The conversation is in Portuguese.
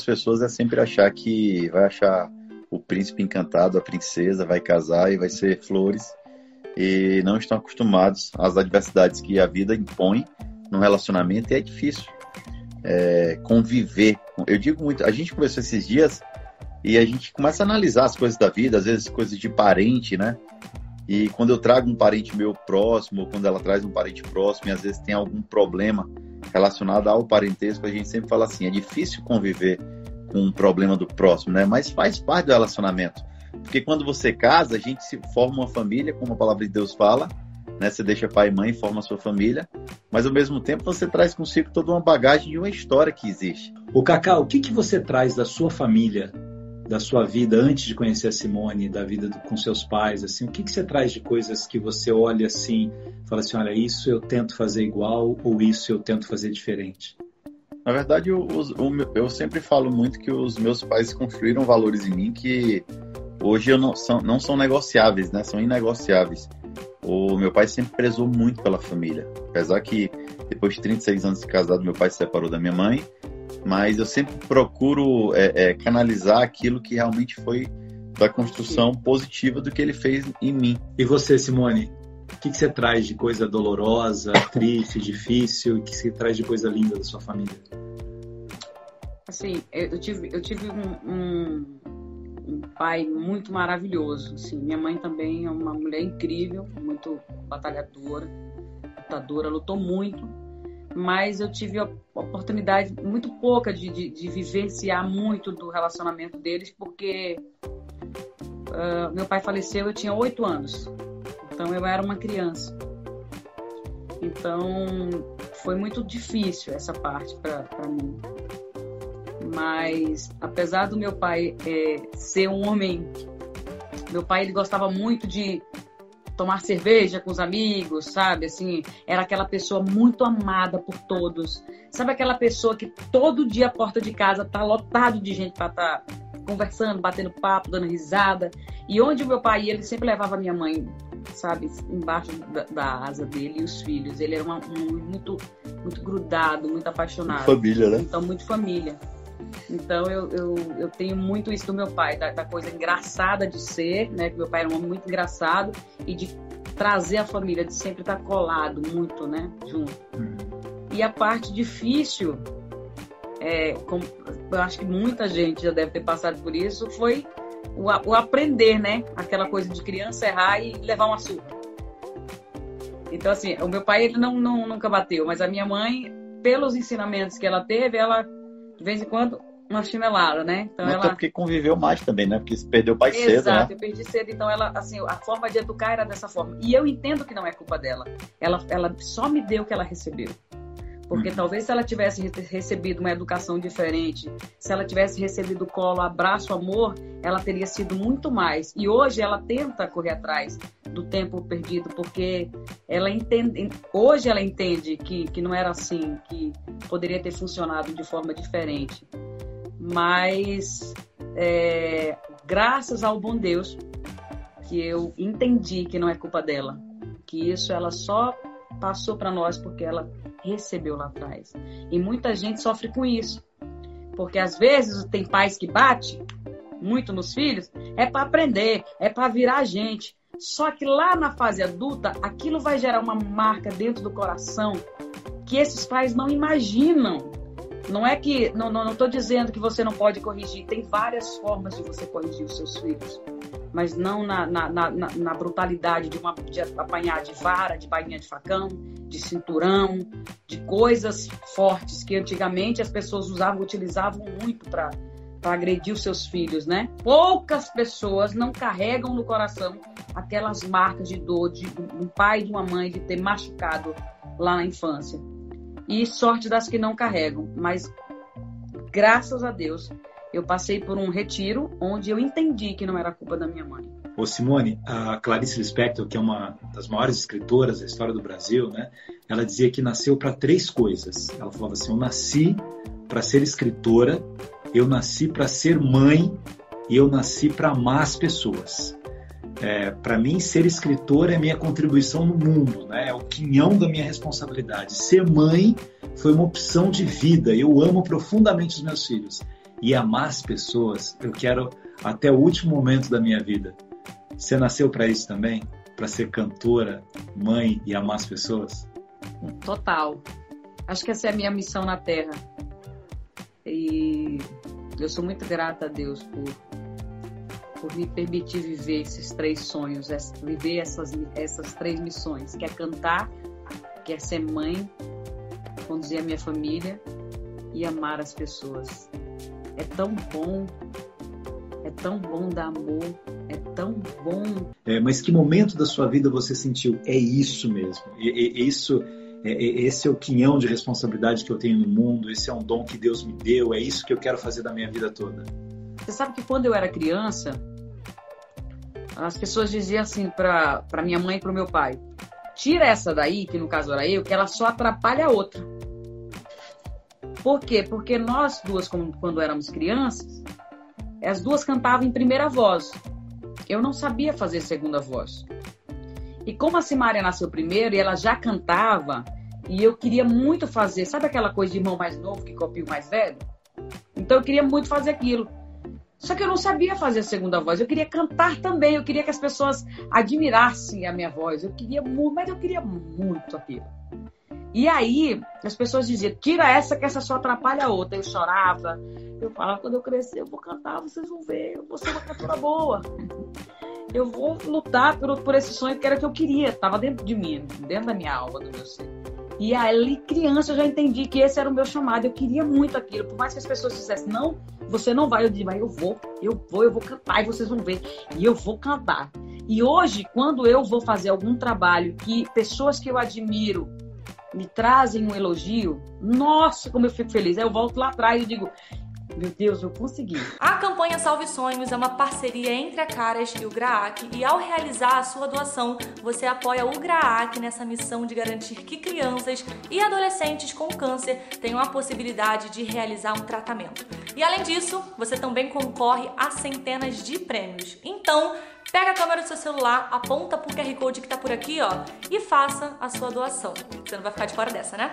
muitas pessoas é sempre achar que vai achar o príncipe encantado, a princesa, vai casar e vai ser flores. E não estão acostumados às adversidades que a vida impõe no relacionamento e é difícil é, conviver. Eu digo muito, a gente conversou esses dias e a gente começa a analisar as coisas da vida, às vezes coisas de parente, né? E quando eu trago um parente meu próximo, ou quando ela traz um parente próximo, e às vezes tem algum problema relacionado ao parentesco, a gente sempre fala assim: é difícil conviver com um problema do próximo, né? Mas faz parte do relacionamento. Porque quando você casa, a gente se forma uma família, como a palavra de Deus fala, né? Você deixa pai e mãe, forma a sua família, mas ao mesmo tempo você traz consigo toda uma bagagem de uma história que existe. O Cacau, o que, que você traz da sua família da sua vida antes de conhecer a Simone, da vida do, com seus pais, assim, o que, que você traz de coisas que você olha assim, fala assim, olha, isso eu tento fazer igual ou isso eu tento fazer diferente? Na verdade, eu, eu sempre falo muito que os meus pais construíram valores em mim que hoje eu não, são, não são negociáveis, né? São inegociáveis. O meu pai sempre prezou muito pela família. Apesar que depois de 36 anos de casado, meu pai se separou da minha mãe mas eu sempre procuro é, é, canalizar aquilo que realmente foi da construção positiva do que ele fez em mim. E você, Simone? O que, que você traz de coisa dolorosa, triste, difícil? O que você traz de coisa linda da sua família? Assim, eu tive, eu tive um, um, um pai muito maravilhoso. Assim, minha mãe também é uma mulher incrível, muito batalhadora, lutadora, lutou muito mas eu tive a oportunidade muito pouca de, de, de vivenciar muito do relacionamento deles, porque uh, meu pai faleceu, eu tinha oito anos, então eu era uma criança. Então foi muito difícil essa parte para mim. Mas apesar do meu pai é, ser um homem, meu pai ele gostava muito de tomar cerveja com os amigos, sabe? Assim, era aquela pessoa muito amada por todos. Sabe aquela pessoa que todo dia a porta de casa tá lotado de gente para estar tá conversando, batendo papo, dando risada. E onde o meu pai ia, ele sempre levava a minha mãe, sabe, embaixo da, da asa dele e os filhos. Ele era uma, um, muito, muito grudado, muito apaixonado. Família, né? Então, muito família. Então eu, eu, eu tenho muito isso do meu pai, da, da coisa engraçada de ser, né? Que meu pai era um homem muito engraçado e de trazer a família, de sempre estar colado muito, né? Junto. Uhum. E a parte difícil, é, como, eu acho que muita gente já deve ter passado por isso, foi o, o aprender, né? Aquela coisa de criança errar e levar uma surra. Então, assim, o meu pai ele não, não, nunca bateu, mas a minha mãe, pelos ensinamentos que ela teve, ela de vez em quando, uma chinelada, né? Então Até ela... porque conviveu mais também, né? Porque se perdeu pai Exato, cedo, né? Exato, eu perdi cedo, então ela, assim, a forma de educar era dessa forma. E eu entendo que não é culpa dela. Ela, ela só me deu o que ela recebeu. Porque hum. talvez se ela tivesse recebido uma educação diferente, se ela tivesse recebido colo, abraço, amor, ela teria sido muito mais. E hoje ela tenta correr atrás do tempo perdido, porque ela entende, hoje ela entende que, que não era assim, que poderia ter funcionado de forma diferente. Mas é, graças ao bom Deus que eu entendi que não é culpa dela, que isso ela só passou para nós porque ela recebeu lá atrás. E muita gente sofre com isso. Porque às vezes tem pais que bate muito nos filhos, é para aprender, é para virar gente. Só que lá na fase adulta, aquilo vai gerar uma marca dentro do coração que esses pais não imaginam. Não é que. Não estou dizendo que você não pode corrigir. Tem várias formas de você corrigir os seus filhos. Mas não na, na, na, na brutalidade de, uma, de apanhar de vara, de bainha de facão, de cinturão, de coisas fortes que antigamente as pessoas usavam, utilizavam muito para para agredir os seus filhos, né? Poucas pessoas não carregam no coração aquelas marcas de dor de um pai e de uma mãe de ter machucado lá na infância. E sorte das que não carregam, mas graças a Deus eu passei por um retiro onde eu entendi que não era culpa da minha mãe. Ô Simone, a Clarice Lispector, que é uma das maiores escritoras da história do Brasil, né? Ela dizia que nasceu para três coisas. Ela falava assim: eu nasci para ser escritora, eu nasci para ser mãe e eu nasci para amar as pessoas. É, para mim, ser escritora é minha contribuição no mundo, né? é o quinhão da minha responsabilidade. Ser mãe foi uma opção de vida. Eu amo profundamente os meus filhos. E amar as pessoas, eu quero até o último momento da minha vida. Você nasceu para isso também? Para ser cantora, mãe e amar as pessoas? Total. Acho que essa é a minha missão na Terra. E eu sou muito grata a Deus por, por me permitir viver esses três sonhos, viver essas, essas três missões, que é cantar, que é ser mãe, conduzir a minha família e amar as pessoas. É tão bom, é tão bom dar amor, é tão bom. É, mas que momento da sua vida você sentiu? É isso mesmo. É, é, isso, é, esse é o quinhão de responsabilidade que eu tenho no mundo. Esse é um dom que Deus me deu. É isso que eu quero fazer da minha vida toda. Você sabe que quando eu era criança, as pessoas diziam assim para minha mãe e para o meu pai: tira essa daí, que no caso era eu, que ela só atrapalha a outra. Por quê? Porque nós duas, quando éramos crianças, as duas cantavam em primeira voz. Eu não sabia fazer segunda voz. E como a Simária nasceu primeiro e ela já cantava, e eu queria muito fazer, sabe aquela coisa de irmão mais novo que copia o mais velho? Então eu queria muito fazer aquilo. Só que eu não sabia fazer a segunda voz. Eu queria cantar também. Eu queria que as pessoas admirassem a minha voz. Eu queria muito, mas eu queria muito aquilo. E aí, as pessoas diziam: tira essa, que essa só atrapalha a outra. Eu chorava. Eu falava: quando eu crescer, eu vou cantar, vocês vão ver. Eu vou ser uma cantora boa. Eu vou lutar por, por esse sonho que era que eu queria. Estava dentro de mim, dentro da minha alma, do meu ser. E ali, criança, eu já entendi que esse era o meu chamado. Eu queria muito aquilo. Por mais que as pessoas dissessem, não, você não vai. Eu disse, mas eu vou, eu vou, eu vou cantar e vocês vão ver. E eu vou cantar. E hoje, quando eu vou fazer algum trabalho que pessoas que eu admiro me trazem um elogio, nossa, como eu fico feliz. Aí eu volto lá atrás e digo, meu Deus, eu consegui. A campanha Salve Sonhos é uma parceria entre a Caras e o GRAAC e ao realizar a sua doação, você apoia o GRAAC nessa missão de garantir que crianças e adolescentes com câncer tenham a possibilidade de realizar um tratamento. E além disso, você também concorre a centenas de prêmios. Então, Pega a câmera do seu celular, aponta pro QR Code que tá por aqui, ó, e faça a sua doação. Você não vai ficar de fora dessa, né?